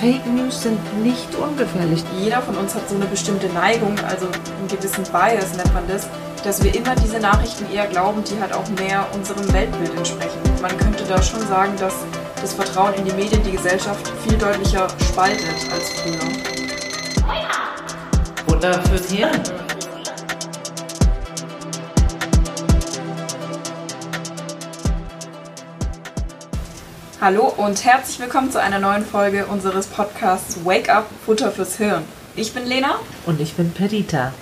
Fake News sind nicht ungefährlich. Jeder von uns hat so eine bestimmte Neigung, also einen gewissen Bias nennt man das, dass wir immer diese Nachrichten eher glauben, die halt auch mehr unserem Weltbild entsprechen. Man könnte da schon sagen, dass das Vertrauen in die Medien die Gesellschaft viel deutlicher spaltet als früher. Oder fürs Hirn. Hallo und herzlich willkommen zu einer neuen Folge unseres Podcasts Wake Up Futter fürs Hirn. Ich bin Lena. Und ich bin Perdita.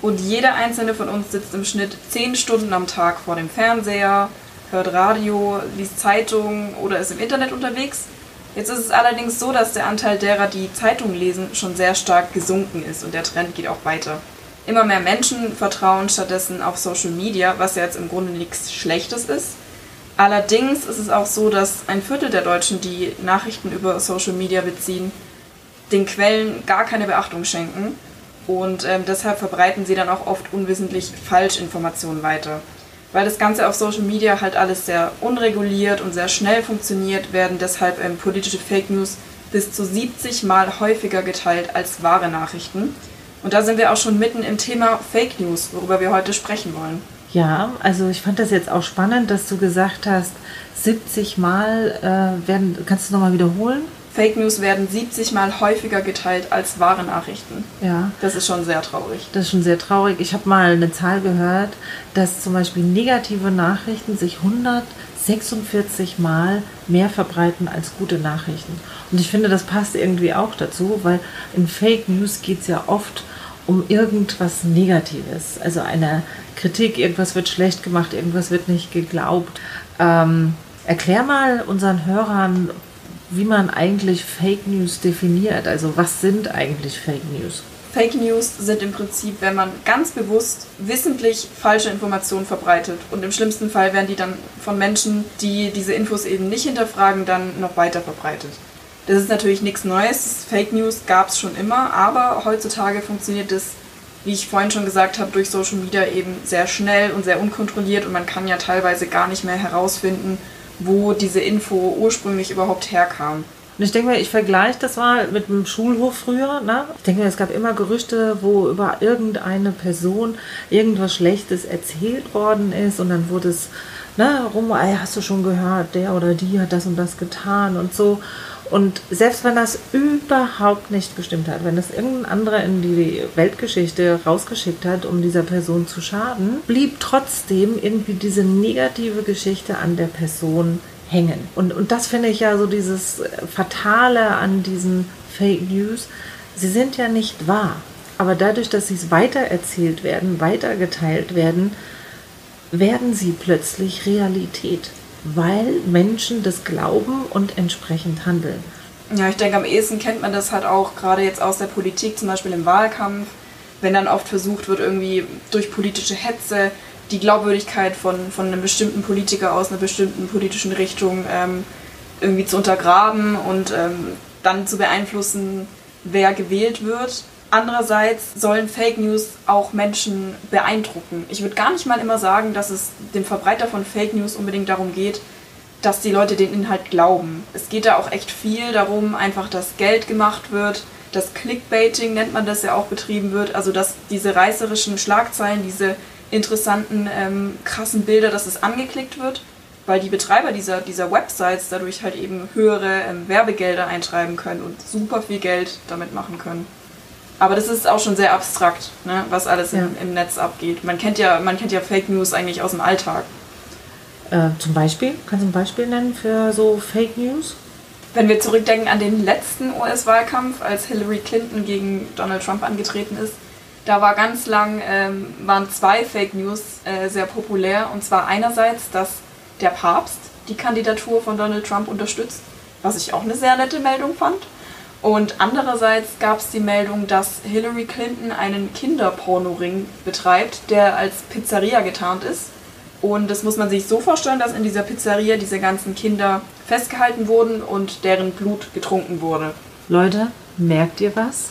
Und jeder einzelne von uns sitzt im Schnitt 10 Stunden am Tag vor dem Fernseher, hört Radio, liest Zeitungen oder ist im Internet unterwegs. Jetzt ist es allerdings so, dass der Anteil derer, die Zeitungen lesen, schon sehr stark gesunken ist und der Trend geht auch weiter. Immer mehr Menschen vertrauen stattdessen auf Social Media, was ja jetzt im Grunde nichts Schlechtes ist. Allerdings ist es auch so, dass ein Viertel der Deutschen, die Nachrichten über Social Media beziehen, den Quellen gar keine Beachtung schenken und ähm, deshalb verbreiten sie dann auch oft unwissentlich Falschinformationen weiter. Weil das Ganze auf Social Media halt alles sehr unreguliert und sehr schnell funktioniert, werden deshalb ähm, politische Fake News bis zu 70 Mal häufiger geteilt als wahre Nachrichten. Und da sind wir auch schon mitten im Thema Fake News, worüber wir heute sprechen wollen. Ja, also ich fand das jetzt auch spannend, dass du gesagt hast, 70 Mal äh, werden, kannst du nochmal wiederholen? Fake News werden 70 Mal häufiger geteilt als wahre Nachrichten. Ja. Das ist schon sehr traurig. Das ist schon sehr traurig. Ich habe mal eine Zahl gehört, dass zum Beispiel negative Nachrichten sich 146 Mal mehr verbreiten als gute Nachrichten. Und ich finde, das passt irgendwie auch dazu, weil in Fake News geht es ja oft um irgendwas Negatives. Also eine Kritik, irgendwas wird schlecht gemacht, irgendwas wird nicht geglaubt. Ähm, erklär mal unseren Hörern, wie man eigentlich Fake News definiert. Also was sind eigentlich Fake News? Fake News sind im Prinzip, wenn man ganz bewusst wissentlich falsche Informationen verbreitet. Und im schlimmsten Fall werden die dann von Menschen, die diese Infos eben nicht hinterfragen, dann noch weiter verbreitet. Das ist natürlich nichts Neues. Fake News gab es schon immer, aber heutzutage funktioniert das, wie ich vorhin schon gesagt habe, durch Social Media eben sehr schnell und sehr unkontrolliert und man kann ja teilweise gar nicht mehr herausfinden, wo diese Info ursprünglich überhaupt herkam. Und ich denke mir, ich vergleiche das mal mit dem Schulhof früher. Ne? Ich denke mir, es gab immer Gerüchte, wo über irgendeine Person irgendwas Schlechtes erzählt worden ist und dann wurde es ne, rum, ey, hast du schon gehört, der oder die hat das und das getan und so. Und selbst wenn das überhaupt nicht gestimmt hat, wenn das irgendein anderer in die Weltgeschichte rausgeschickt hat, um dieser Person zu schaden, blieb trotzdem irgendwie diese negative Geschichte an der Person hängen. Und, und das finde ich ja so dieses Fatale an diesen Fake News. Sie sind ja nicht wahr. Aber dadurch, dass sie weitererzählt werden, weitergeteilt werden, werden sie plötzlich Realität weil Menschen das glauben und entsprechend handeln. Ja, ich denke, am ehesten kennt man das halt auch gerade jetzt aus der Politik, zum Beispiel im Wahlkampf, wenn dann oft versucht wird, irgendwie durch politische Hetze die Glaubwürdigkeit von, von einem bestimmten Politiker aus einer bestimmten politischen Richtung ähm, irgendwie zu untergraben und ähm, dann zu beeinflussen, wer gewählt wird. Andererseits sollen Fake News auch Menschen beeindrucken. Ich würde gar nicht mal immer sagen, dass es dem Verbreiter von Fake News unbedingt darum geht, dass die Leute den Inhalt glauben. Es geht da auch echt viel darum, einfach, dass Geld gemacht wird, dass Clickbaiting nennt man das ja auch betrieben wird, also dass diese reißerischen Schlagzeilen, diese interessanten, ähm, krassen Bilder, dass es angeklickt wird, weil die Betreiber dieser, dieser Websites dadurch halt eben höhere ähm, Werbegelder eintreiben können und super viel Geld damit machen können. Aber das ist auch schon sehr abstrakt, ne, was alles ja. im, im, Netz abgeht. Man kennt, ja, man kennt ja Fake News eigentlich aus dem Alltag. Äh, zum Beispiel? Kannst du ein Beispiel nennen für so Fake News? Wenn wir zurückdenken an den letzten US-Wahlkampf, als Hillary Clinton gegen Donald Trump angetreten ist, da war ganz lang, ähm, waren zwei Fake News äh, sehr populär. Und zwar einerseits, dass der Papst die Kandidatur von Donald Trump unterstützt, was ich auch eine sehr nette Meldung fand. Und andererseits gab es die Meldung, dass Hillary Clinton einen Kinderpornoring betreibt, der als Pizzeria getarnt ist. Und das muss man sich so vorstellen, dass in dieser Pizzeria diese ganzen Kinder festgehalten wurden und deren Blut getrunken wurde. Leute, merkt ihr was?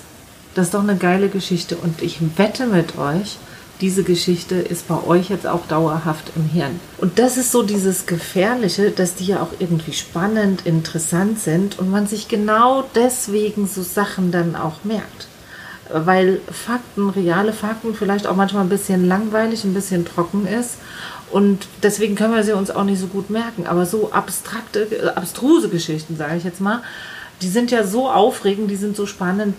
Das ist doch eine geile Geschichte. Und ich wette mit euch, diese Geschichte ist bei euch jetzt auch dauerhaft im Hirn. Und das ist so dieses Gefährliche, dass die ja auch irgendwie spannend, interessant sind und man sich genau deswegen so Sachen dann auch merkt. Weil Fakten, reale Fakten vielleicht auch manchmal ein bisschen langweilig, ein bisschen trocken ist. Und deswegen können wir sie uns auch nicht so gut merken. Aber so abstrakte, äh, abstruse Geschichten, sage ich jetzt mal, die sind ja so aufregend, die sind so spannend,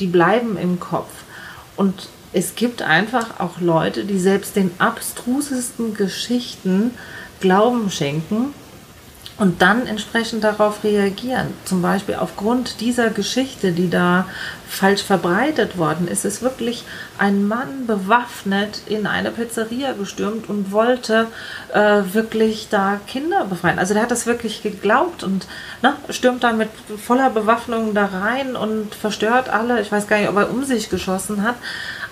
die bleiben im Kopf. Und es gibt einfach auch Leute, die selbst den abstrusesten Geschichten Glauben schenken und dann entsprechend darauf reagieren. Zum Beispiel aufgrund dieser Geschichte, die da falsch verbreitet worden ist, ist wirklich ein Mann bewaffnet in eine Pizzeria gestürmt und wollte äh, wirklich da Kinder befreien. Also der hat das wirklich geglaubt und ne, stürmt dann mit voller Bewaffnung da rein und verstört alle. Ich weiß gar nicht, ob er um sich geschossen hat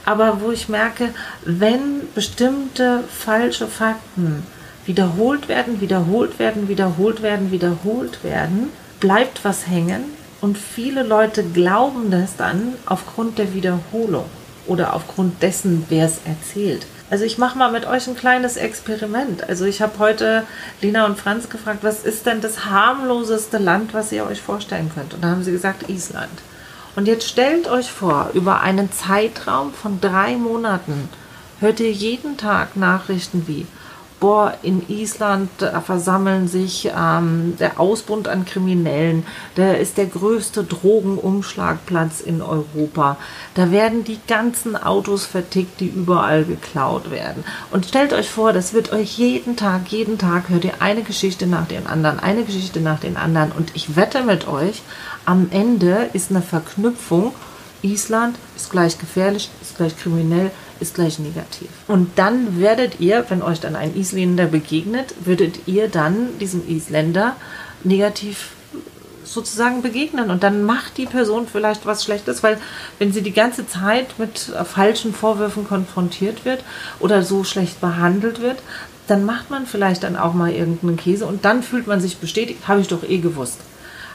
aber wo ich merke, wenn bestimmte falsche Fakten wiederholt werden, wiederholt werden, wiederholt werden, wiederholt werden, bleibt was hängen und viele Leute glauben das dann aufgrund der Wiederholung oder aufgrund dessen, wer es erzählt. Also ich mache mal mit euch ein kleines Experiment. Also ich habe heute Lena und Franz gefragt, was ist denn das harmloseste Land, was ihr euch vorstellen könnt? Und da haben sie gesagt, Island. Und jetzt stellt euch vor, über einen Zeitraum von drei Monaten hört ihr jeden Tag Nachrichten wie, boah, in Island da versammeln sich ähm, der Ausbund an Kriminellen, der ist der größte Drogenumschlagplatz in Europa. Da werden die ganzen Autos vertickt, die überall geklaut werden. Und stellt euch vor, das wird euch jeden Tag, jeden Tag hört ihr eine Geschichte nach den anderen, eine Geschichte nach den anderen. Und ich wette mit euch, am Ende ist eine Verknüpfung, Island ist gleich gefährlich, ist gleich kriminell, ist gleich negativ. Und dann werdet ihr, wenn euch dann ein Isländer begegnet, würdet ihr dann diesem Isländer negativ sozusagen begegnen und dann macht die Person vielleicht was Schlechtes, weil wenn sie die ganze Zeit mit falschen Vorwürfen konfrontiert wird oder so schlecht behandelt wird, dann macht man vielleicht dann auch mal irgendeinen Käse und dann fühlt man sich bestätigt, habe ich doch eh gewusst.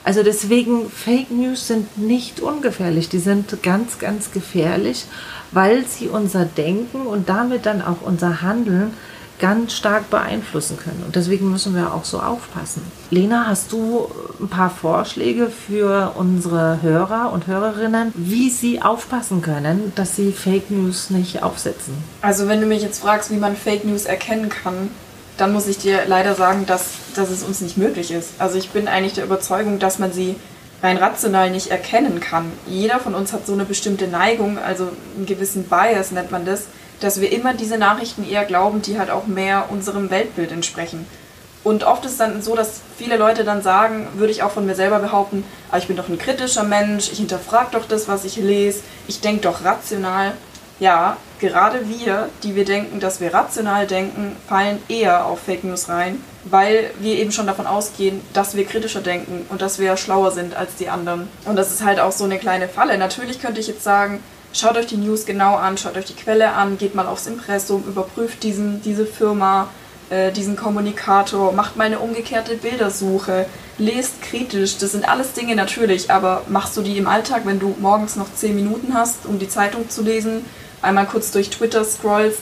Also deswegen, Fake News sind nicht ungefährlich, die sind ganz, ganz gefährlich, weil sie unser Denken und damit dann auch unser Handeln ganz stark beeinflussen können. Und deswegen müssen wir auch so aufpassen. Lena, hast du ein paar Vorschläge für unsere Hörer und Hörerinnen, wie sie aufpassen können, dass sie Fake News nicht aufsetzen? Also wenn du mich jetzt fragst, wie man Fake News erkennen kann, dann muss ich dir leider sagen, dass, dass es uns nicht möglich ist. Also ich bin eigentlich der Überzeugung, dass man sie rein rational nicht erkennen kann. Jeder von uns hat so eine bestimmte Neigung, also einen gewissen Bias nennt man das, dass wir immer diese Nachrichten eher glauben, die halt auch mehr unserem Weltbild entsprechen. Und oft ist es dann so, dass viele Leute dann sagen, würde ich auch von mir selber behaupten, ah, ich bin doch ein kritischer Mensch, ich hinterfrage doch das, was ich lese, ich denke doch rational. Ja, gerade wir, die wir denken, dass wir rational denken, fallen eher auf Fake News rein, weil wir eben schon davon ausgehen, dass wir kritischer denken und dass wir schlauer sind als die anderen. Und das ist halt auch so eine kleine Falle. Natürlich könnte ich jetzt sagen, schaut euch die News genau an, schaut euch die Quelle an, geht mal aufs Impressum, überprüft diesen, diese Firma, äh, diesen Kommunikator, macht mal eine umgekehrte Bildersuche, lest kritisch. Das sind alles Dinge natürlich, aber machst du die im Alltag, wenn du morgens noch 10 Minuten hast, um die Zeitung zu lesen? einmal kurz durch Twitter scrollst,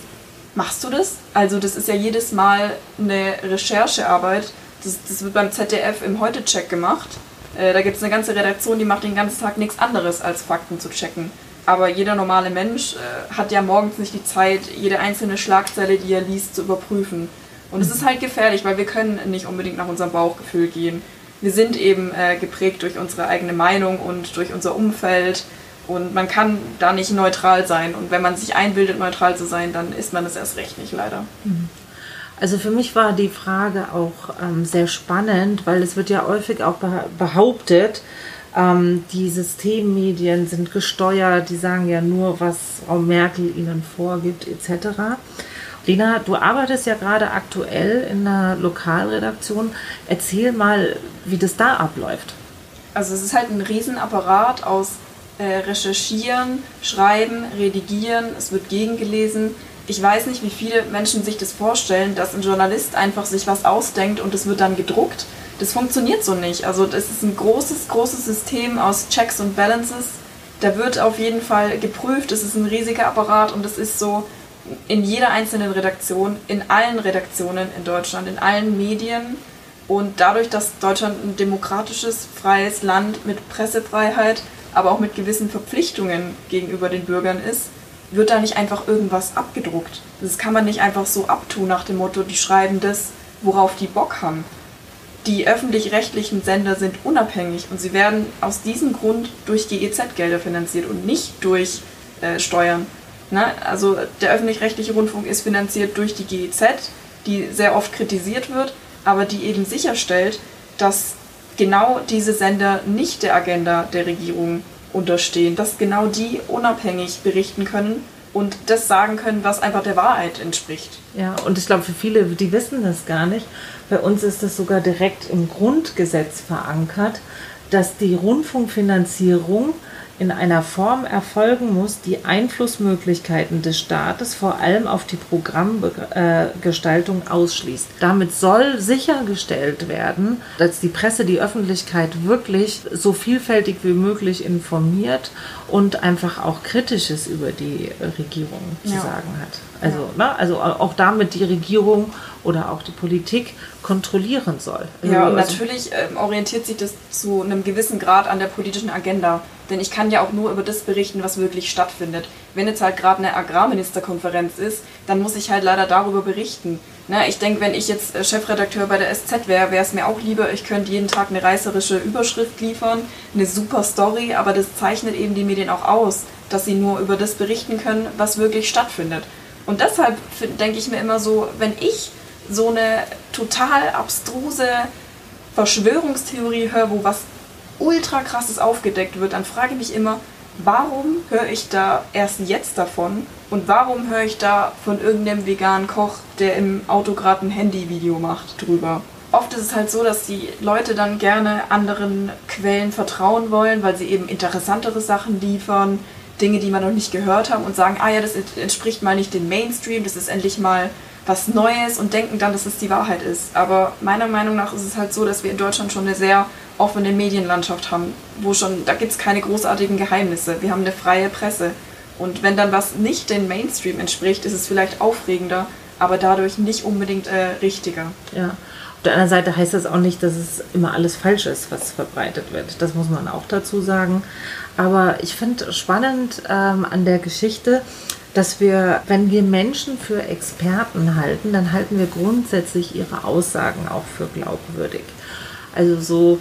machst du das? Also das ist ja jedes Mal eine Recherchearbeit. Das, das wird beim ZDF im Heute-Check gemacht. Äh, da gibt es eine ganze Redaktion, die macht den ganzen Tag nichts anderes, als Fakten zu checken. Aber jeder normale Mensch äh, hat ja morgens nicht die Zeit, jede einzelne Schlagzeile, die er liest, zu überprüfen. Und es ist halt gefährlich, weil wir können nicht unbedingt nach unserem Bauchgefühl gehen. Wir sind eben äh, geprägt durch unsere eigene Meinung und durch unser Umfeld und man kann da nicht neutral sein. Und wenn man sich einbildet, neutral zu sein, dann ist man es erst recht nicht, leider. Mhm. Also für mich war die Frage auch ähm, sehr spannend, weil es wird ja häufig auch behauptet, ähm, die Systemmedien sind gesteuert, die sagen ja nur, was Frau Merkel ihnen vorgibt, etc. Lena, du arbeitest ja gerade aktuell in einer Lokalredaktion. Erzähl mal, wie das da abläuft. Also es ist halt ein Riesenapparat aus recherchieren, schreiben, redigieren, es wird gegengelesen. Ich weiß nicht, wie viele Menschen sich das vorstellen, dass ein Journalist einfach sich was ausdenkt und es wird dann gedruckt. Das funktioniert so nicht. Also das ist ein großes, großes System aus Checks und Balances. Da wird auf jeden Fall geprüft, es ist ein riesiger Apparat und es ist so, in jeder einzelnen Redaktion, in allen Redaktionen in Deutschland, in allen Medien. Und dadurch, dass Deutschland ein demokratisches, freies Land mit Pressefreiheit, aber auch mit gewissen Verpflichtungen gegenüber den Bürgern ist, wird da nicht einfach irgendwas abgedruckt. Das kann man nicht einfach so abtun nach dem Motto, die schreiben das, worauf die Bock haben. Die öffentlich-rechtlichen Sender sind unabhängig und sie werden aus diesem Grund durch GEZ-Gelder finanziert und nicht durch äh, Steuern. Ne? Also der öffentlich-rechtliche Rundfunk ist finanziert durch die GEZ, die sehr oft kritisiert wird, aber die eben sicherstellt, dass genau diese Sender nicht der Agenda der Regierung unterstehen, dass genau die unabhängig berichten können und das sagen können, was einfach der Wahrheit entspricht. Ja, und ich glaube, für viele, die wissen das gar nicht. Bei uns ist das sogar direkt im Grundgesetz verankert, dass die Rundfunkfinanzierung in einer Form erfolgen muss, die Einflussmöglichkeiten des Staates vor allem auf die Programmgestaltung ausschließt. Damit soll sichergestellt werden, dass die Presse die Öffentlichkeit wirklich so vielfältig wie möglich informiert und einfach auch Kritisches über die Regierung zu ja. sagen hat. Also, ne, also auch damit die Regierung oder auch die Politik kontrollieren soll. Ja, und also natürlich äh, orientiert sich das zu einem gewissen Grad an der politischen Agenda. Denn ich kann ja auch nur über das berichten, was wirklich stattfindet. Wenn jetzt halt gerade eine Agrarministerkonferenz ist, dann muss ich halt leider darüber berichten. Na, ich denke, wenn ich jetzt äh, Chefredakteur bei der SZ wäre, wäre es mir auch lieber, ich könnte jeden Tag eine reißerische Überschrift liefern, eine super Story, aber das zeichnet eben die Medien auch aus, dass sie nur über das berichten können, was wirklich stattfindet. Und deshalb denke ich mir immer so, wenn ich so eine total abstruse Verschwörungstheorie höre, wo was ultra krasses aufgedeckt wird, dann frage ich mich immer, warum höre ich da erst jetzt davon und warum höre ich da von irgendeinem veganen Koch, der im Auto gerade ein Handyvideo macht, drüber? Oft ist es halt so, dass die Leute dann gerne anderen Quellen vertrauen wollen, weil sie eben interessantere Sachen liefern, Dinge, die man noch nicht gehört haben und sagen, ah ja, das entspricht mal nicht dem Mainstream, das ist endlich mal was Neues und denken dann, dass es die Wahrheit ist. Aber meiner Meinung nach ist es halt so, dass wir in Deutschland schon eine sehr offene Medienlandschaft haben, wo schon, da gibt es keine großartigen Geheimnisse. Wir haben eine freie Presse. Und wenn dann was nicht dem Mainstream entspricht, ist es vielleicht aufregender, aber dadurch nicht unbedingt äh, richtiger. Ja. Auf der anderen Seite heißt das auch nicht, dass es immer alles falsch ist, was verbreitet wird. Das muss man auch dazu sagen. Aber ich finde spannend ähm, an der Geschichte, dass wir, wenn wir Menschen für Experten halten, dann halten wir grundsätzlich ihre Aussagen auch für glaubwürdig. Also so,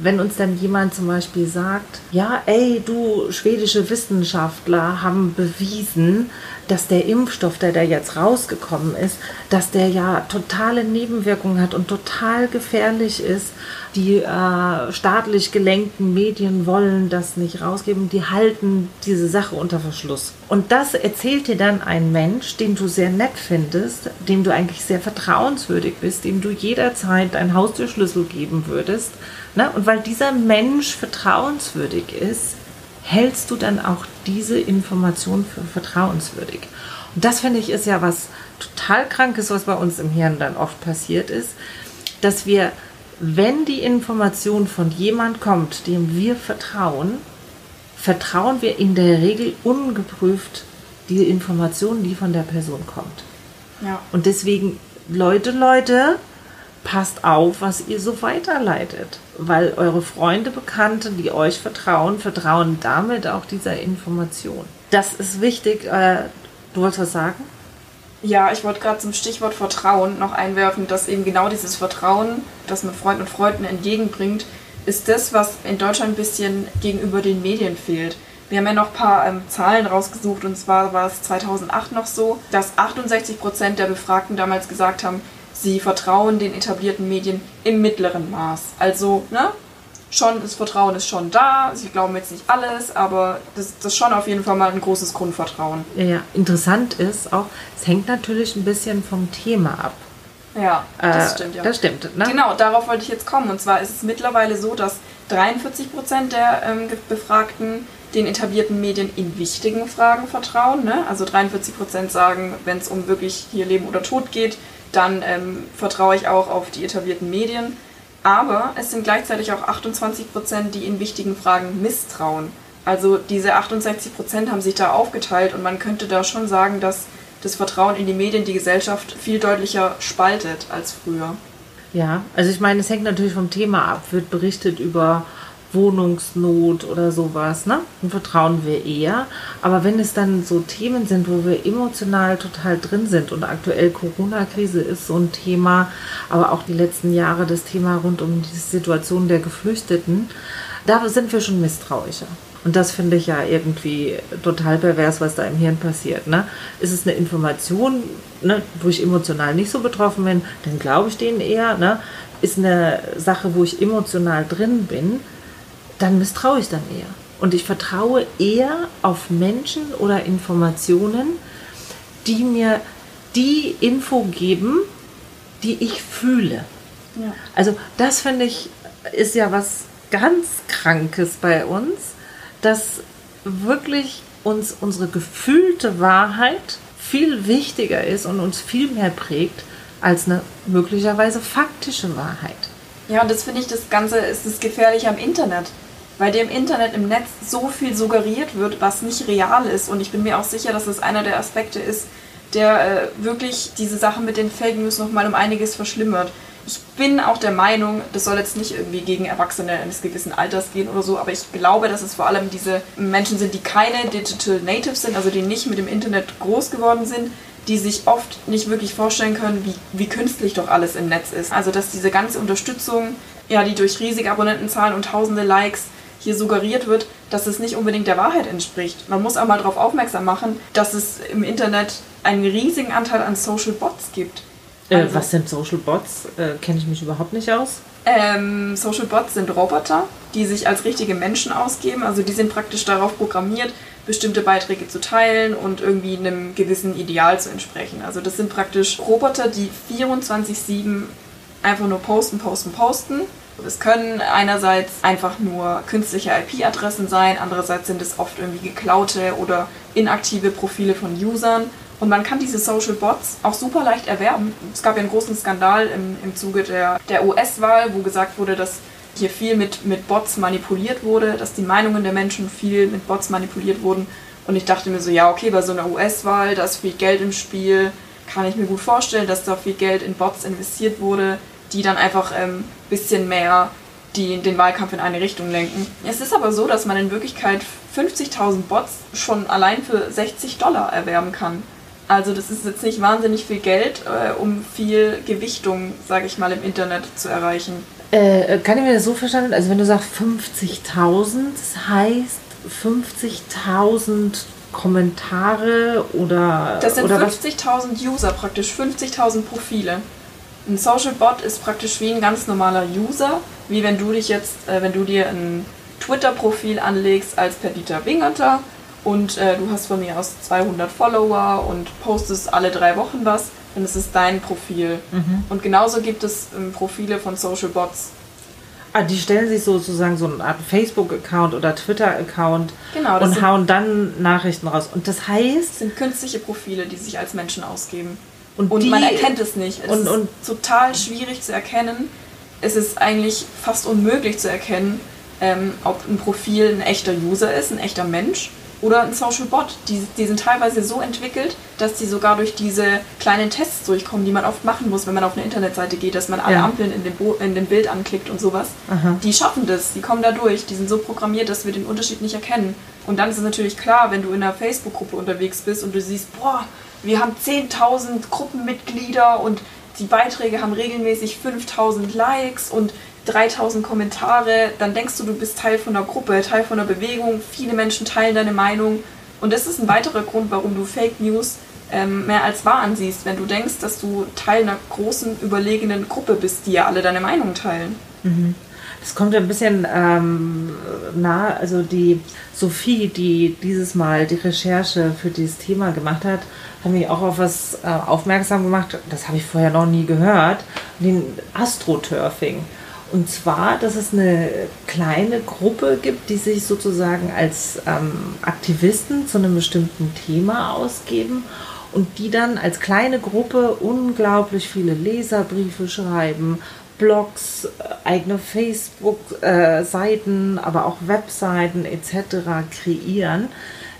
wenn uns dann jemand zum Beispiel sagt, ja, ey, du schwedische Wissenschaftler haben bewiesen, dass der Impfstoff, der da jetzt rausgekommen ist, dass der ja totale Nebenwirkungen hat und total gefährlich ist. Die äh, staatlich gelenkten Medien wollen das nicht rausgeben, die halten diese Sache unter Verschluss. Und das erzählt dir dann ein Mensch, den du sehr nett findest, dem du eigentlich sehr vertrauenswürdig bist, dem du jederzeit deinen Haustürschlüssel geben würdest. Ne? Und weil dieser Mensch vertrauenswürdig ist, hältst du dann auch diese Information für vertrauenswürdig. Und das finde ich ist ja was total krankes, was bei uns im Hirn dann oft passiert ist, dass wir, wenn die Information von jemand kommt, dem wir vertrauen, vertrauen wir in der Regel ungeprüft die Information, die von der Person kommt. Ja. Und deswegen, Leute, Leute, passt auf, was ihr so weiterleitet, weil eure Freunde, Bekannte, die euch vertrauen, vertrauen damit auch dieser Information. Das ist wichtig. Äh, du wolltest was sagen? Ja, ich wollte gerade zum Stichwort Vertrauen noch einwerfen, dass eben genau dieses Vertrauen, das man Freunden und Freunden entgegenbringt, ist das, was in Deutschland ein bisschen gegenüber den Medien fehlt. Wir haben ja noch ein paar ähm, Zahlen rausgesucht und zwar war es 2008 noch so, dass 68 Prozent der Befragten damals gesagt haben, sie vertrauen den etablierten Medien im mittleren Maß. Also, ne? Schon, das Vertrauen ist schon da. Sie glauben jetzt nicht alles, aber das, das ist schon auf jeden Fall mal ein großes Grundvertrauen. Ja, ja. interessant ist auch, es hängt natürlich ein bisschen vom Thema ab. Ja, das äh, stimmt, ja. Das stimmt, ne? Genau, darauf wollte ich jetzt kommen. Und zwar ist es mittlerweile so, dass 43 Prozent der ähm, Befragten den etablierten Medien in wichtigen Fragen vertrauen. Ne? Also 43 Prozent sagen, wenn es um wirklich hier Leben oder Tod geht, dann ähm, vertraue ich auch auf die etablierten Medien. Aber es sind gleichzeitig auch 28 Prozent, die in wichtigen Fragen misstrauen. Also diese 68 Prozent haben sich da aufgeteilt und man könnte da schon sagen, dass das Vertrauen in die Medien die Gesellschaft viel deutlicher spaltet als früher. Ja, also ich meine, es hängt natürlich vom Thema ab. Wird berichtet über Wohnungsnot oder sowas, ne? Dann vertrauen wir eher. Aber wenn es dann so Themen sind, wo wir emotional total drin sind und aktuell Corona-Krise ist so ein Thema, aber auch die letzten Jahre das Thema rund um die Situation der Geflüchteten, da sind wir schon misstrauischer. Und das finde ich ja irgendwie total pervers, was da im Hirn passiert. Ne? Ist es eine Information, ne, wo ich emotional nicht so betroffen bin, dann glaube ich denen eher. Ne? Ist eine Sache, wo ich emotional drin bin, dann misstraue ich dann eher. Und ich vertraue eher auf Menschen oder Informationen, die mir die Info geben, die ich fühle. Ja. Also das finde ich ist ja was ganz Krankes bei uns, dass wirklich uns unsere gefühlte Wahrheit viel wichtiger ist und uns viel mehr prägt als eine möglicherweise faktische Wahrheit. Ja, und das finde ich, das Ganze ist das Gefährliche am Internet weil im Internet, im Netz so viel suggeriert wird, was nicht real ist. Und ich bin mir auch sicher, dass es einer der Aspekte ist, der äh, wirklich diese Sache mit den Fake News nochmal um einiges verschlimmert. Ich bin auch der Meinung, das soll jetzt nicht irgendwie gegen Erwachsene eines gewissen Alters gehen oder so, aber ich glaube, dass es vor allem diese Menschen sind, die keine Digital Natives sind, also die nicht mit dem Internet groß geworden sind, die sich oft nicht wirklich vorstellen können, wie, wie künstlich doch alles im Netz ist. Also dass diese ganze Unterstützung, ja, die durch riesige Abonnentenzahlen und tausende Likes hier suggeriert wird, dass es nicht unbedingt der Wahrheit entspricht. Man muss auch mal darauf aufmerksam machen, dass es im Internet einen riesigen Anteil an Social Bots gibt. Äh, also, was sind Social Bots? Äh, Kenne ich mich überhaupt nicht aus. Ähm, Social Bots sind Roboter, die sich als richtige Menschen ausgeben. Also die sind praktisch darauf programmiert, bestimmte Beiträge zu teilen und irgendwie einem gewissen Ideal zu entsprechen. Also das sind praktisch Roboter, die 24/7 einfach nur posten, posten, posten es können einerseits einfach nur künstliche IP-Adressen sein, andererseits sind es oft irgendwie geklaute oder inaktive Profile von Usern. Und man kann diese Social Bots auch super leicht erwerben. Es gab ja einen großen Skandal im, im Zuge der, der US-Wahl, wo gesagt wurde, dass hier viel mit, mit Bots manipuliert wurde, dass die Meinungen der Menschen viel mit Bots manipuliert wurden. Und ich dachte mir so, ja, okay, bei so einer US-Wahl, da ist viel Geld im Spiel, kann ich mir gut vorstellen, dass da viel Geld in Bots investiert wurde die dann einfach ein ähm, bisschen mehr die, den Wahlkampf in eine Richtung lenken. Es ist aber so, dass man in Wirklichkeit 50.000 Bots schon allein für 60 Dollar erwerben kann. Also das ist jetzt nicht wahnsinnig viel Geld, äh, um viel Gewichtung, sage ich mal, im Internet zu erreichen. Äh, äh kann ich mir das so verstanden? Also wenn du sagst 50.000, das heißt 50.000 Kommentare oder... Das sind 50.000 User praktisch, 50.000 Profile. Ein Social Bot ist praktisch wie ein ganz normaler User, wie wenn du dich jetzt, äh, wenn du dir ein Twitter-Profil anlegst als Perdita Wingerter und äh, du hast von mir aus 200 Follower und postest alle drei Wochen was, dann ist es dein Profil. Mhm. Und genauso gibt es ähm, Profile von Social Bots. Ah, die stellen sich sozusagen so eine Art Facebook-Account oder Twitter-Account genau, und hauen dann Nachrichten raus. Und das heißt. Das sind künstliche Profile, die sich als Menschen ausgeben. Und, und die, man erkennt es nicht. Es und, ist und total schwierig zu erkennen. Es ist eigentlich fast unmöglich zu erkennen, ähm, ob ein Profil ein echter User ist, ein echter Mensch oder ein Social Bot. Die, die sind teilweise so entwickelt, dass die sogar durch diese kleinen Tests durchkommen, die man oft machen muss, wenn man auf eine Internetseite geht, dass man alle ja. Ampeln in dem, Bo in dem Bild anklickt und sowas. Aha. Die schaffen das, die kommen da durch, die sind so programmiert, dass wir den Unterschied nicht erkennen. Und dann ist es natürlich klar, wenn du in einer Facebook-Gruppe unterwegs bist und du siehst, boah, wir haben 10.000 Gruppenmitglieder und die Beiträge haben regelmäßig 5.000 Likes und 3000 Kommentare, dann denkst du, du bist Teil von der Gruppe, Teil von der Bewegung, viele Menschen teilen deine Meinung und das ist ein weiterer Grund, warum du Fake News ähm, mehr als wahr ansiehst, wenn du denkst, dass du Teil einer großen, überlegenen Gruppe bist, die ja alle deine Meinung teilen. Mhm. Das kommt ein bisschen ähm, nah, also die Sophie, die dieses Mal die Recherche für dieses Thema gemacht hat, hat mich auch auf was äh, aufmerksam gemacht, das habe ich vorher noch nie gehört, den Astroturfing. Und zwar, dass es eine kleine Gruppe gibt, die sich sozusagen als ähm, Aktivisten zu einem bestimmten Thema ausgeben und die dann als kleine Gruppe unglaublich viele Leserbriefe schreiben, Blogs, äh, eigene Facebook-Seiten, aber auch Webseiten etc. kreieren,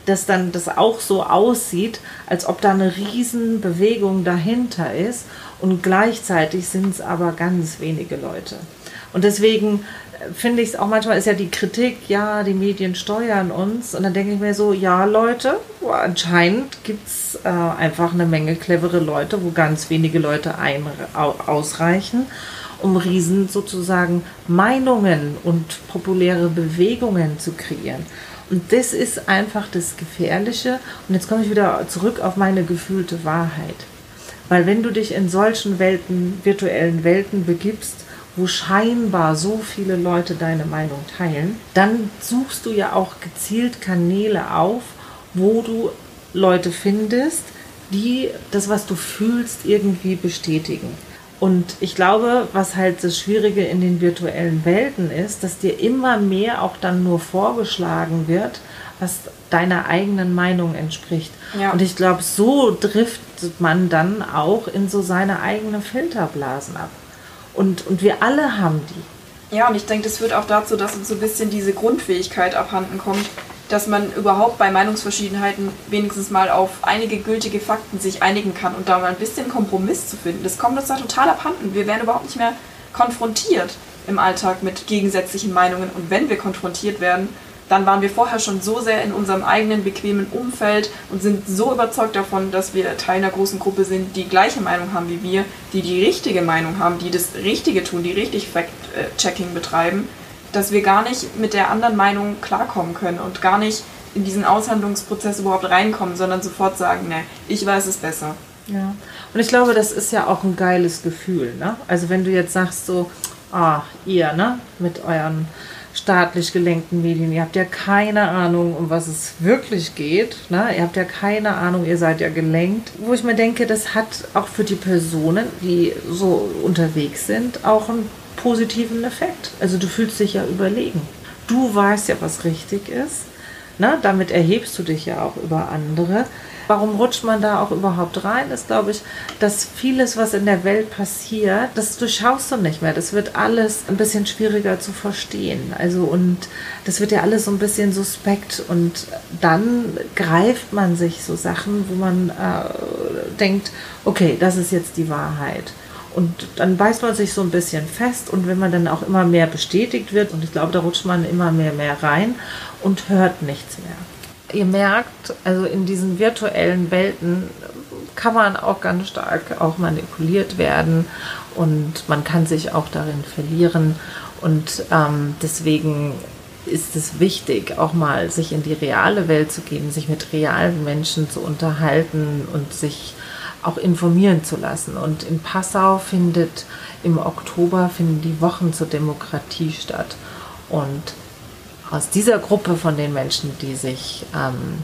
dass dann das auch so aussieht, als ob da eine Riesenbewegung dahinter ist und gleichzeitig sind es aber ganz wenige Leute. Und deswegen äh, finde ich es auch manchmal ist ja die Kritik, ja, die Medien steuern uns. Und dann denke ich mir so, ja, Leute, anscheinend gibt es äh, einfach eine Menge clevere Leute, wo ganz wenige Leute ein, ausreichen, riesen sozusagen Meinungen und populäre Bewegungen zu kreieren. Und das ist einfach das Gefährliche. Und jetzt komme ich wieder zurück auf meine gefühlte Wahrheit. Weil wenn du dich in solchen Welten, virtuellen Welten begibst, wo scheinbar so viele Leute deine Meinung teilen, dann suchst du ja auch gezielt Kanäle auf, wo du Leute findest, die das, was du fühlst, irgendwie bestätigen. Und ich glaube, was halt das Schwierige in den virtuellen Welten ist, dass dir immer mehr auch dann nur vorgeschlagen wird, was deiner eigenen Meinung entspricht. Ja. Und ich glaube, so driftet man dann auch in so seine eigenen Filterblasen ab. Und, und wir alle haben die. Ja, und ich denke, das führt auch dazu, dass uns so ein bisschen diese Grundfähigkeit abhanden kommt, dass man überhaupt bei Meinungsverschiedenheiten wenigstens mal auf einige gültige Fakten sich einigen kann und da mal ein bisschen Kompromiss zu finden. Das kommt uns da total abhanden. Wir werden überhaupt nicht mehr konfrontiert im Alltag mit gegensätzlichen Meinungen. Und wenn wir konfrontiert werden, dann waren wir vorher schon so sehr in unserem eigenen bequemen Umfeld und sind so überzeugt davon, dass wir Teil einer großen Gruppe sind, die gleiche Meinung haben wie wir, die die richtige Meinung haben, die das Richtige tun, die richtig Fact-Checking betreiben, dass wir gar nicht mit der anderen Meinung klarkommen können und gar nicht in diesen Aushandlungsprozess überhaupt reinkommen, sondern sofort sagen, ne, ich weiß es besser. Ja, und ich glaube, das ist ja auch ein geiles Gefühl. Ne? Also wenn du jetzt sagst so, ah, ihr, ne, mit euren staatlich gelenkten Medien. Ihr habt ja keine Ahnung, um was es wirklich geht. Ne? Ihr habt ja keine Ahnung, ihr seid ja gelenkt. Wo ich mir denke, das hat auch für die Personen, die so unterwegs sind, auch einen positiven Effekt. Also du fühlst dich ja überlegen. Du weißt ja, was richtig ist. Ne? Damit erhebst du dich ja auch über andere. Warum rutscht man da auch überhaupt rein, ist, glaube ich, dass vieles, was in der Welt passiert, das durchschaust du nicht mehr. Das wird alles ein bisschen schwieriger zu verstehen. Also, und das wird ja alles so ein bisschen suspekt. Und dann greift man sich so Sachen, wo man äh, denkt, okay, das ist jetzt die Wahrheit. Und dann beißt man sich so ein bisschen fest und wenn man dann auch immer mehr bestätigt wird, und ich glaube, da rutscht man immer mehr, mehr rein und hört nichts mehr ihr merkt, also in diesen virtuellen Welten kann man auch ganz stark auch manipuliert werden und man kann sich auch darin verlieren. Und ähm, deswegen ist es wichtig, auch mal sich in die reale Welt zu gehen, sich mit realen Menschen zu unterhalten und sich auch informieren zu lassen. Und in Passau findet im Oktober finden die Wochen zur Demokratie statt. Und aus dieser Gruppe von den Menschen, die sich ähm,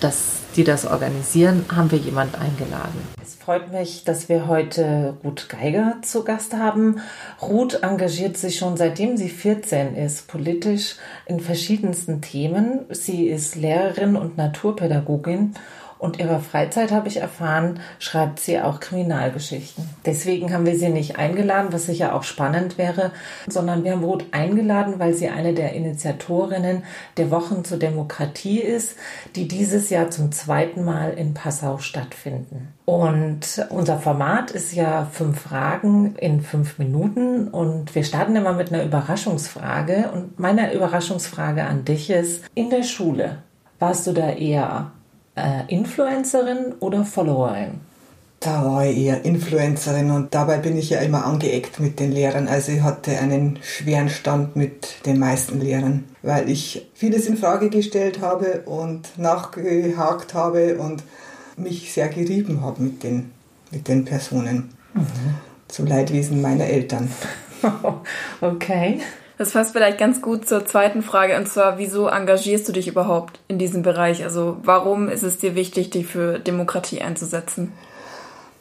das, die das organisieren, haben wir jemand eingeladen. Es freut mich, dass wir heute Ruth Geiger zu Gast haben. Ruth engagiert sich schon seitdem sie 14 ist politisch in verschiedensten Themen. Sie ist Lehrerin und Naturpädagogin und ihrer Freizeit habe ich erfahren, schreibt sie auch Kriminalgeschichten. Deswegen haben wir sie nicht eingeladen, was sicher auch spannend wäre, sondern wir haben Ruth eingeladen, weil sie eine der Initiatorinnen der Wochen zur Demokratie ist, die dieses Jahr zum zweiten Mal in Passau stattfinden. Und unser Format ist ja fünf Fragen in fünf Minuten und wir starten immer mit einer Überraschungsfrage. Und meine Überraschungsfrage an dich ist, in der Schule, warst du da eher äh, Influencerin oder Followerin? Da war ich eher Influencerin und dabei bin ich ja immer angeeckt mit den Lehrern. Also ich hatte einen schweren Stand mit den meisten Lehrern, weil ich vieles in Frage gestellt habe und nachgehakt habe und mich sehr gerieben habe mit den, mit den Personen. Mhm. Zum Leidwesen meiner Eltern. okay. Das passt vielleicht ganz gut zur zweiten Frage und zwar, wieso engagierst du dich überhaupt in diesem Bereich? Also warum ist es dir wichtig, dich für Demokratie einzusetzen?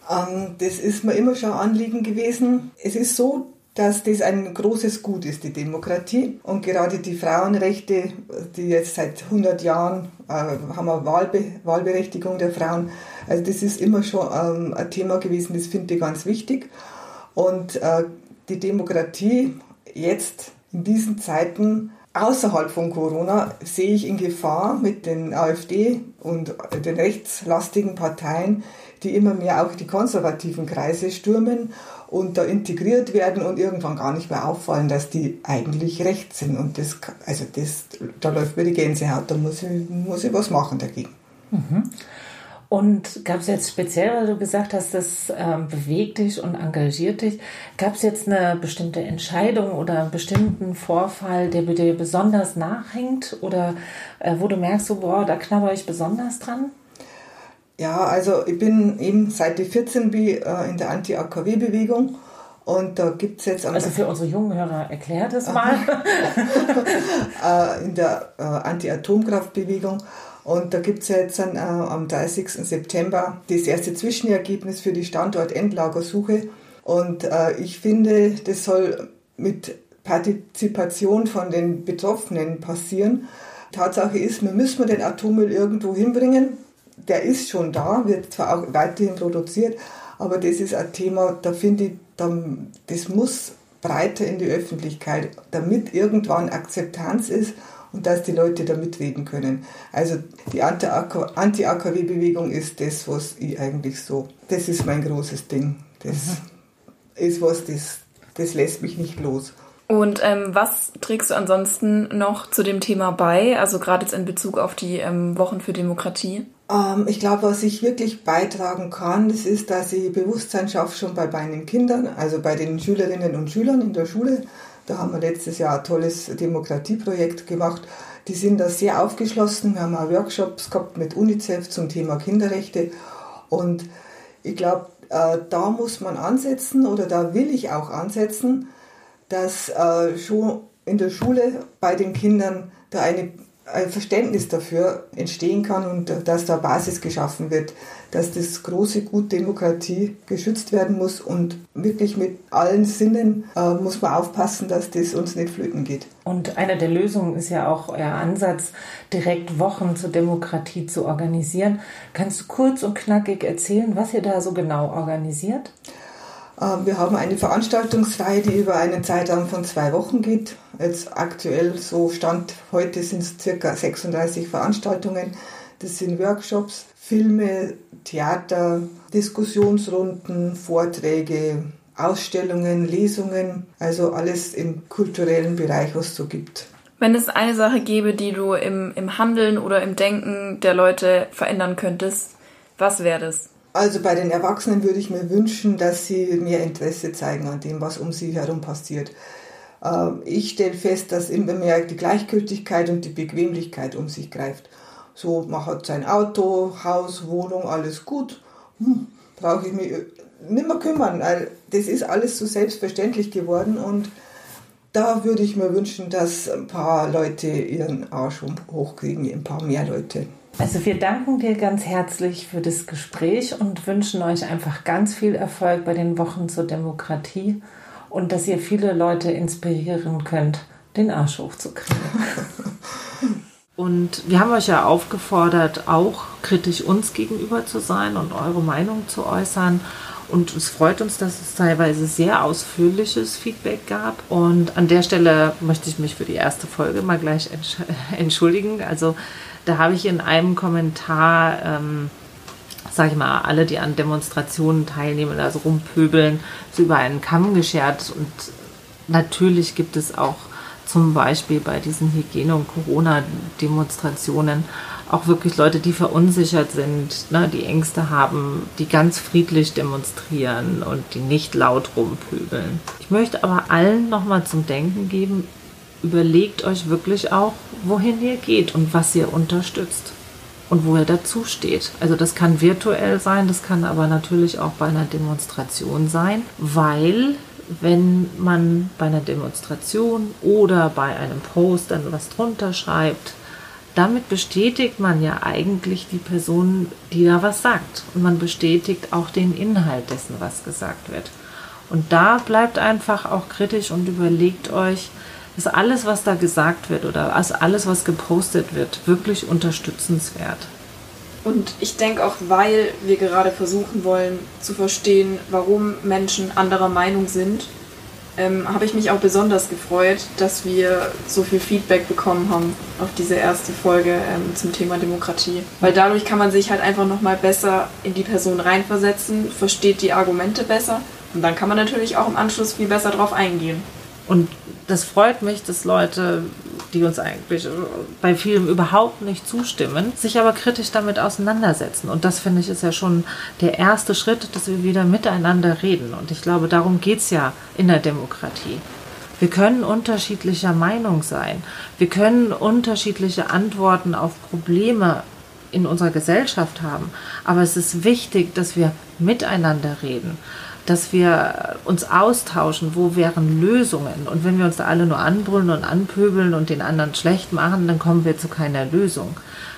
Ähm, das ist mir immer schon ein Anliegen gewesen. Es ist so, dass das ein großes Gut ist, die Demokratie. Und gerade die Frauenrechte, die jetzt seit 100 Jahren äh, haben wir Wahlbe Wahlberechtigung der Frauen. Also das ist immer schon ähm, ein Thema gewesen, das finde ich ganz wichtig. Und äh, die Demokratie jetzt in diesen Zeiten außerhalb von Corona sehe ich in Gefahr mit den AfD und den rechtslastigen Parteien, die immer mehr auch die konservativen Kreise stürmen und da integriert werden und irgendwann gar nicht mehr auffallen, dass die eigentlich rechts sind. Und das, also das, da läuft mir die Gänsehaut, da muss ich, muss ich was machen dagegen. Mhm. Und gab es jetzt speziell, weil du gesagt hast, das ähm, bewegt dich und engagiert dich, gab es jetzt eine bestimmte Entscheidung oder einen bestimmten Vorfall, der dir besonders nachhängt oder äh, wo du merkst, so, boah, da knabber ich besonders dran? Ja, also ich bin eben seit ich 14 bin äh, in der Anti-AKW-Bewegung und da gibt es jetzt... Also für unsere jungen Hörer, erklär das mal. äh, in der äh, Anti-Atomkraftbewegung und da gibt es jetzt äh, am 30. September das erste Zwischenergebnis für die Standortendlagersuche. Und äh, ich finde, das soll mit Partizipation von den Betroffenen passieren. Tatsache ist, wir müssen den Atommüll irgendwo hinbringen. Der ist schon da, wird zwar auch weiterhin produziert, aber das ist ein Thema, da finde ich, das muss breiter in die Öffentlichkeit, damit irgendwann Akzeptanz ist und dass die Leute da mitreden können. Also die Anti-AKW-Bewegung ist das, was ich eigentlich so, das ist mein großes Ding. Das mhm. ist was, das, das lässt mich nicht los. Und ähm, was trägst du ansonsten noch zu dem Thema bei, also gerade jetzt in Bezug auf die ähm, Wochen für Demokratie? Ähm, ich glaube, was ich wirklich beitragen kann, das ist, dass ich Bewusstsein schaffe schon bei meinen Kindern, also bei den Schülerinnen und Schülern in der Schule, da haben wir letztes Jahr ein tolles Demokratieprojekt gemacht. Die sind da sehr aufgeschlossen. Wir haben auch Workshops gehabt mit UNICEF zum Thema Kinderrechte. Und ich glaube, äh, da muss man ansetzen oder da will ich auch ansetzen, dass äh, schon in der Schule bei den Kindern da eine ein Verständnis dafür entstehen kann und dass da Basis geschaffen wird, dass das große Gut Demokratie geschützt werden muss und wirklich mit allen Sinnen äh, muss man aufpassen, dass das uns nicht flöten geht. Und eine der Lösungen ist ja auch euer Ansatz, direkt Wochen zur Demokratie zu organisieren. Kannst du kurz und knackig erzählen, was ihr da so genau organisiert? Ähm, wir haben eine Veranstaltungsreihe, die über einen Zeitraum von zwei Wochen geht. Jetzt aktuell, so Stand heute, sind es circa 36 Veranstaltungen. Das sind Workshops, Filme, Theater, Diskussionsrunden, Vorträge, Ausstellungen, Lesungen, also alles im kulturellen Bereich, was es so gibt. Wenn es eine Sache gäbe, die du im, im Handeln oder im Denken der Leute verändern könntest, was wäre das? Also bei den Erwachsenen würde ich mir wünschen, dass sie mehr Interesse zeigen an dem, was um sie herum passiert. Ähm, ich stelle fest, dass immer mehr die Gleichgültigkeit und die Bequemlichkeit um sich greift. So, man hat sein Auto, Haus, Wohnung, alles gut. Hm, Brauche ich mich nicht mehr kümmern, weil das ist alles so selbstverständlich geworden und da würde ich mir wünschen, dass ein paar Leute ihren Arsch hochkriegen, ein paar mehr Leute. Also wir danken dir ganz herzlich für das Gespräch und wünschen euch einfach ganz viel Erfolg bei den Wochen zur Demokratie und dass ihr viele Leute inspirieren könnt, den Arsch hochzukriegen. Und wir haben euch ja aufgefordert, auch kritisch uns gegenüber zu sein und eure Meinung zu äußern. Und es freut uns, dass es teilweise sehr ausführliches Feedback gab. Und an der Stelle möchte ich mich für die erste Folge mal gleich entschuldigen. Also da habe ich in einem Kommentar, ähm, sage ich mal, alle, die an Demonstrationen teilnehmen, also rumpöbeln, so über einen Kamm geschert. Und natürlich gibt es auch zum Beispiel bei diesen Hygiene- und Corona-Demonstrationen auch wirklich Leute, die verunsichert sind, ne, die Ängste haben, die ganz friedlich demonstrieren und die nicht laut rumpöbeln. Ich möchte aber allen nochmal zum Denken geben, überlegt euch wirklich auch, wohin ihr geht und was ihr unterstützt und wo ihr dazu steht. Also das kann virtuell sein, das kann aber natürlich auch bei einer Demonstration sein, weil wenn man bei einer Demonstration oder bei einem Post dann was drunter schreibt, damit bestätigt man ja eigentlich die Person, die da was sagt. Und man bestätigt auch den Inhalt dessen, was gesagt wird. Und da bleibt einfach auch kritisch und überlegt euch, ist alles, was da gesagt wird oder alles, was gepostet wird, wirklich unterstützenswert. Und ich denke auch, weil wir gerade versuchen wollen zu verstehen, warum Menschen anderer Meinung sind, ähm, habe ich mich auch besonders gefreut, dass wir so viel Feedback bekommen haben auf diese erste Folge ähm, zum Thema Demokratie. Weil dadurch kann man sich halt einfach nochmal besser in die Person reinversetzen, versteht die Argumente besser und dann kann man natürlich auch im Anschluss viel besser drauf eingehen. Und das freut mich, dass Leute, die uns eigentlich bei vielem überhaupt nicht zustimmen, sich aber kritisch damit auseinandersetzen. Und das finde ich ist ja schon der erste Schritt, dass wir wieder miteinander reden. Und ich glaube, darum geht es ja in der Demokratie. Wir können unterschiedlicher Meinung sein. Wir können unterschiedliche Antworten auf Probleme in unserer Gesellschaft haben. Aber es ist wichtig, dass wir miteinander reden dass wir uns austauschen, wo wären Lösungen. Und wenn wir uns da alle nur anbrüllen und anpöbeln und den anderen schlecht machen, dann kommen wir zu keiner Lösung.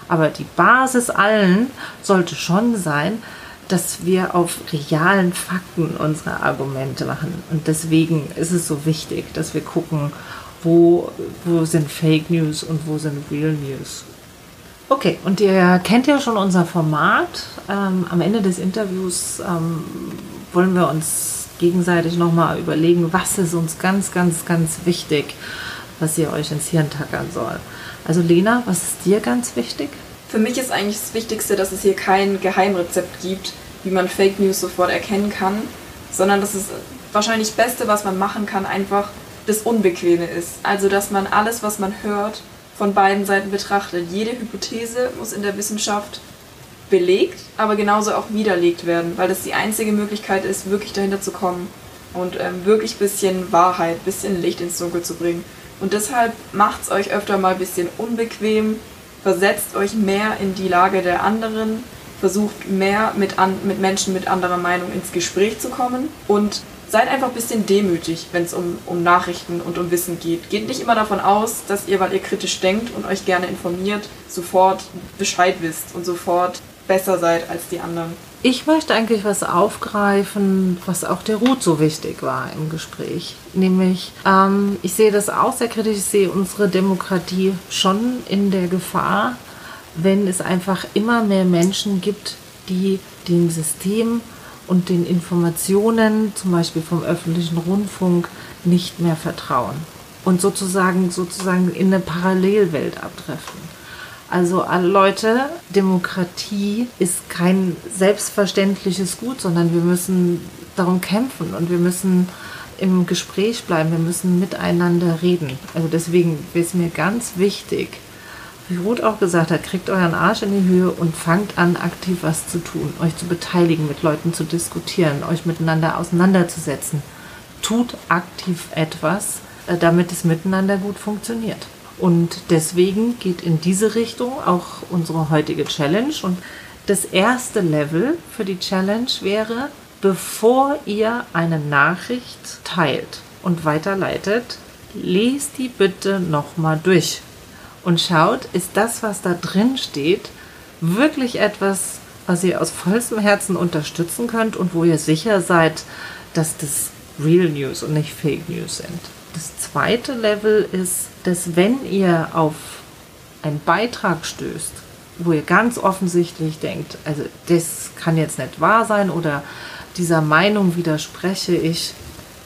Aber die Basis allen sollte schon sein, dass wir auf realen Fakten unsere Argumente machen. Und deswegen ist es so wichtig, dass wir gucken, wo, wo sind Fake News und wo sind Real News. Okay, und ihr kennt ja schon unser Format. Ähm, am Ende des Interviews ähm, wollen wir uns gegenseitig nochmal überlegen, was ist uns ganz, ganz, ganz wichtig, was ihr euch ins Hirn tackern soll. Also Lena, was ist dir ganz wichtig? Für mich ist eigentlich das Wichtigste, dass es hier kein Geheimrezept gibt, wie man Fake News sofort erkennen kann, sondern dass es wahrscheinlich Beste, was man machen kann, einfach das Unbequeme ist. Also dass man alles, was man hört, von beiden Seiten betrachtet. Jede Hypothese muss in der Wissenschaft belegt, aber genauso auch widerlegt werden, weil das die einzige Möglichkeit ist, wirklich dahinter zu kommen und ähm, wirklich ein bisschen Wahrheit, ein bisschen Licht ins Dunkel zu bringen. Und deshalb macht es euch öfter mal ein bisschen unbequem, versetzt euch mehr in die Lage der anderen, versucht mehr mit, an, mit Menschen mit anderer Meinung ins Gespräch zu kommen und seid einfach ein bisschen demütig, wenn es um, um Nachrichten und um Wissen geht. Geht nicht immer davon aus, dass ihr, weil ihr kritisch denkt und euch gerne informiert, sofort Bescheid wisst und sofort besser seid als die anderen. Ich möchte eigentlich was aufgreifen, was auch der Ruth so wichtig war im Gespräch. Nämlich, ähm, ich sehe das auch sehr kritisch, ich sehe unsere Demokratie schon in der Gefahr, wenn es einfach immer mehr Menschen gibt, die dem System und den Informationen, zum Beispiel vom öffentlichen Rundfunk, nicht mehr vertrauen und sozusagen, sozusagen in eine Parallelwelt abtreffen. Also Leute, Demokratie ist kein selbstverständliches Gut, sondern wir müssen darum kämpfen und wir müssen im Gespräch bleiben, wir müssen miteinander reden. Also deswegen ist mir ganz wichtig, wie Ruth auch gesagt hat, kriegt euren Arsch in die Höhe und fangt an, aktiv was zu tun, euch zu beteiligen, mit Leuten zu diskutieren, euch miteinander auseinanderzusetzen. Tut aktiv etwas, äh, damit es miteinander gut funktioniert. Und deswegen geht in diese Richtung auch unsere heutige Challenge. Und das erste Level für die Challenge wäre, bevor ihr eine Nachricht teilt und weiterleitet, lest die bitte nochmal durch und schaut, ist das, was da drin steht, wirklich etwas, was ihr aus vollstem Herzen unterstützen könnt und wo ihr sicher seid, dass das Real News und nicht Fake News sind. Das zweite Level ist, dass wenn ihr auf einen Beitrag stößt, wo ihr ganz offensichtlich denkt, also das kann jetzt nicht wahr sein oder dieser Meinung widerspreche ich,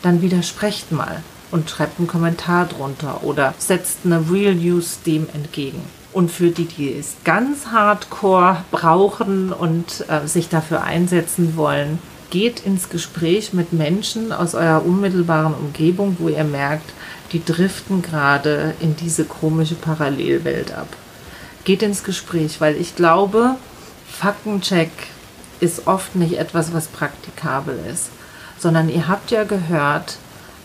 dann widersprecht mal und schreibt einen Kommentar drunter oder setzt eine Real News dem entgegen. Und für die, die es ganz hardcore brauchen und äh, sich dafür einsetzen wollen, geht ins Gespräch mit Menschen aus eurer unmittelbaren Umgebung, wo ihr merkt, die driften gerade in diese komische Parallelwelt ab. Geht ins Gespräch, weil ich glaube, Faktencheck ist oft nicht etwas, was praktikabel ist, sondern ihr habt ja gehört,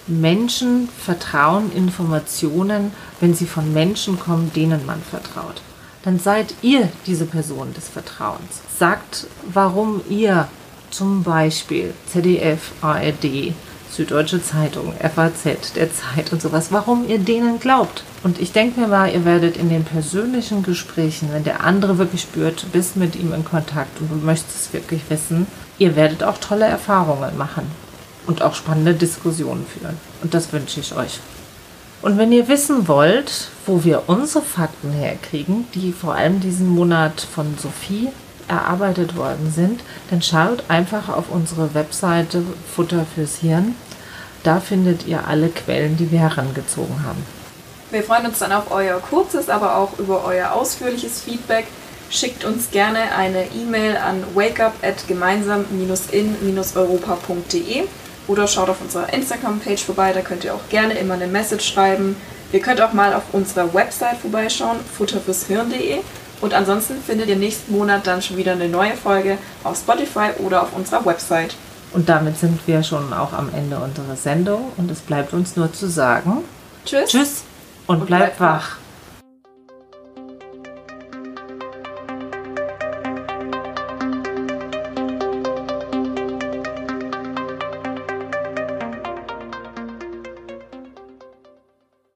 Menschen vertrauen Informationen, wenn sie von Menschen kommen, denen man vertraut. Dann seid ihr diese Person des Vertrauens. Sagt, warum ihr zum Beispiel ZDF, ARD, Süddeutsche Zeitung, FAZ, der Zeit und sowas, warum ihr denen glaubt. Und ich denke mir mal, ihr werdet in den persönlichen Gesprächen, wenn der andere wirklich spürt, bist mit ihm in Kontakt und du möchtest wirklich wissen, ihr werdet auch tolle Erfahrungen machen und auch spannende Diskussionen führen. Und das wünsche ich euch. Und wenn ihr wissen wollt, wo wir unsere Fakten herkriegen, die vor allem diesen Monat von Sophie erarbeitet worden sind, dann schaut einfach auf unsere Webseite Futter fürs Hirn. da findet ihr alle Quellen, die wir herangezogen haben. Wir freuen uns dann auf euer kurzes, aber auch über euer ausführliches Feedback. Schickt uns gerne eine E-Mail an wakeup@gemeinsam-in-europa.de oder schaut auf unserer Instagram-Page vorbei, da könnt ihr auch gerne immer eine Message schreiben. Ihr könnt auch mal auf unserer Website vorbeischauen, futterfürshirn.de. Und ansonsten findet ihr nächsten Monat dann schon wieder eine neue Folge auf Spotify oder auf unserer Website. Und damit sind wir schon auch am Ende unserer Sendung und es bleibt uns nur zu sagen Tschüss. Tschüss und, Und bleibt bleibt wach.